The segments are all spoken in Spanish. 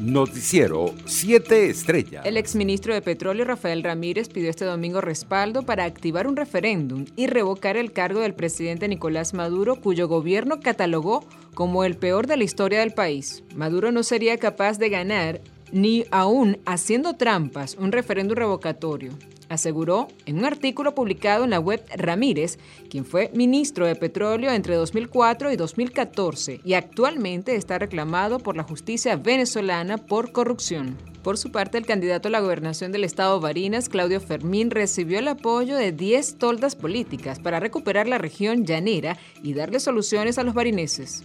Noticiero 7 Estrellas. El exministro de Petróleo Rafael Ramírez pidió este domingo respaldo para activar un referéndum y revocar el cargo del presidente Nicolás Maduro, cuyo gobierno catalogó como el peor de la historia del país. Maduro no sería capaz de ganar ni aún haciendo trampas un referéndum revocatorio aseguró en un artículo publicado en la web Ramírez, quien fue ministro de Petróleo entre 2004 y 2014 y actualmente está reclamado por la justicia venezolana por corrupción. Por su parte, el candidato a la gobernación del estado Barinas, Claudio Fermín, recibió el apoyo de 10 toldas políticas para recuperar la región llanera y darle soluciones a los barineses.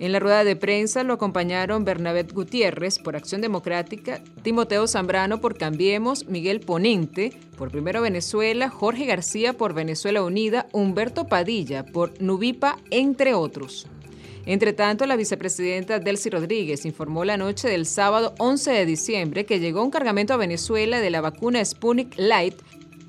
En la rueda de prensa lo acompañaron Bernabé Gutiérrez por Acción Democrática, Timoteo Zambrano por Cambiemos, Miguel Ponente por Primero Venezuela, Jorge García por Venezuela Unida, Humberto Padilla por Nubipa, entre otros. Entre tanto, la vicepresidenta Delcy Rodríguez informó la noche del sábado 11 de diciembre que llegó un cargamento a Venezuela de la vacuna Sputnik Light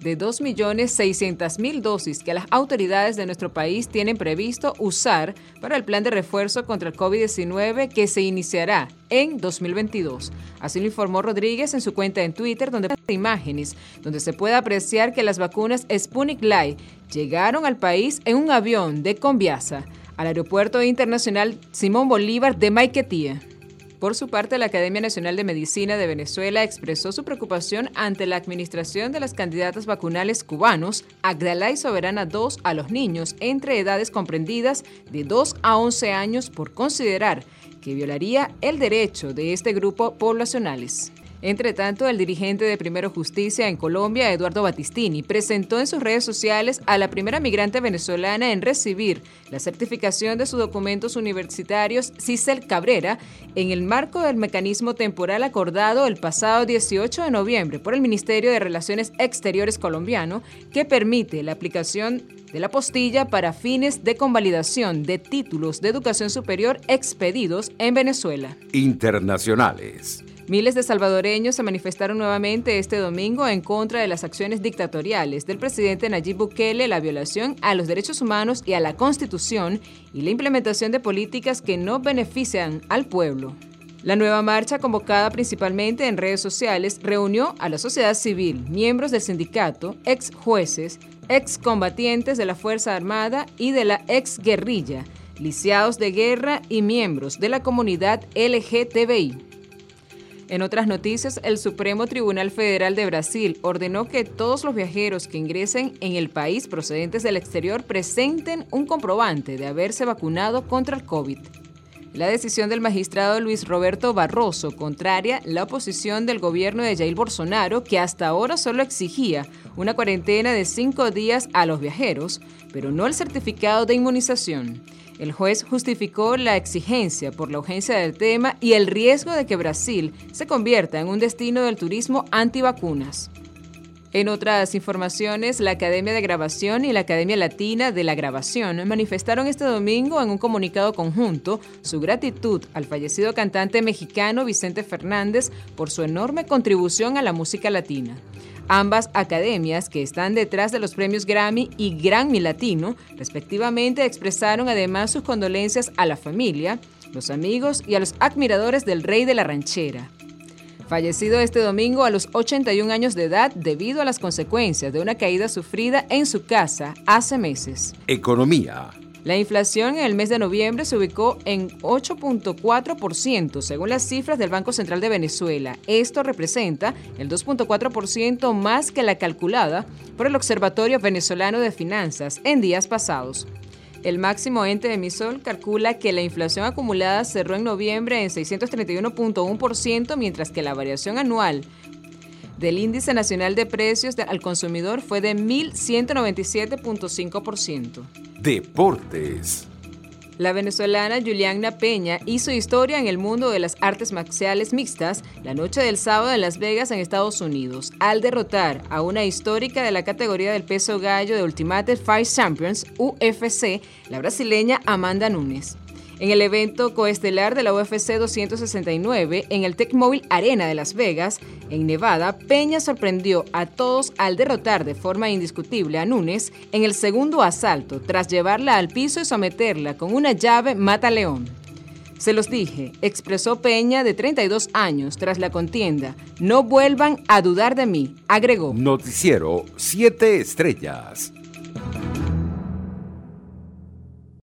de 2.600.000 dosis que las autoridades de nuestro país tienen previsto usar para el plan de refuerzo contra el COVID-19 que se iniciará en 2022. Así lo informó Rodríguez en su cuenta en Twitter, donde imágenes donde se puede apreciar que las vacunas Sputnik Light llegaron al país en un avión de Conviasa al Aeropuerto Internacional Simón Bolívar de Maiquetía. Por su parte, la Academia Nacional de Medicina de Venezuela expresó su preocupación ante la administración de las candidatas vacunales cubanos Agdalá y Soberana 2 a los niños entre edades comprendidas de 2 a 11 años por considerar que violaría el derecho de este grupo poblacionales. Entre tanto, el dirigente de Primero Justicia en Colombia, Eduardo Batistini, presentó en sus redes sociales a la primera migrante venezolana en recibir la certificación de sus documentos universitarios, Cicel Cabrera, en el marco del mecanismo temporal acordado el pasado 18 de noviembre por el Ministerio de Relaciones Exteriores colombiano, que permite la aplicación de la postilla para fines de convalidación de títulos de educación superior expedidos en Venezuela. Internacionales. Miles de salvadoreños se manifestaron nuevamente este domingo en contra de las acciones dictatoriales del presidente Nayib Bukele, la violación a los derechos humanos y a la Constitución y la implementación de políticas que no benefician al pueblo. La nueva marcha, convocada principalmente en redes sociales, reunió a la sociedad civil, miembros del sindicato, ex jueces, ex combatientes de la Fuerza Armada y de la ex guerrilla, lisiados de guerra y miembros de la comunidad LGTBI. En otras noticias, el Supremo Tribunal Federal de Brasil ordenó que todos los viajeros que ingresen en el país procedentes del exterior presenten un comprobante de haberse vacunado contra el COVID. La decisión del magistrado Luis Roberto Barroso contraria la oposición del gobierno de Jair Bolsonaro, que hasta ahora solo exigía una cuarentena de cinco días a los viajeros, pero no el certificado de inmunización. El juez justificó la exigencia por la urgencia del tema y el riesgo de que Brasil se convierta en un destino del turismo antivacunas. En otras informaciones, la Academia de Grabación y la Academia Latina de la Grabación manifestaron este domingo en un comunicado conjunto su gratitud al fallecido cantante mexicano Vicente Fernández por su enorme contribución a la música latina. Ambas academias, que están detrás de los premios Grammy y Grammy Latino, respectivamente, expresaron además sus condolencias a la familia, los amigos y a los admiradores del rey de la ranchera. Fallecido este domingo a los 81 años de edad debido a las consecuencias de una caída sufrida en su casa hace meses. Economía. La inflación en el mes de noviembre se ubicó en 8.4% según las cifras del Banco Central de Venezuela. Esto representa el 2.4% más que la calculada por el Observatorio Venezolano de Finanzas en días pasados. El máximo ente emisor calcula que la inflación acumulada cerró en noviembre en 631.1%, mientras que la variación anual del índice nacional de precios al consumidor fue de 1.197.5%. Deportes. La venezolana Juliana Peña hizo historia en el mundo de las artes marciales mixtas la noche del sábado en Las Vegas, en Estados Unidos, al derrotar a una histórica de la categoría del peso gallo de Ultimate Fight Champions, UFC, la brasileña Amanda Nunes. En el evento coestelar de la UFC 269 en el Tecmobile Arena de Las Vegas, en Nevada, Peña sorprendió a todos al derrotar de forma indiscutible a Núñez en el segundo asalto, tras llevarla al piso y someterla con una llave mata león. Se los dije, expresó Peña de 32 años tras la contienda. No vuelvan a dudar de mí, agregó. Noticiero 7 Estrellas.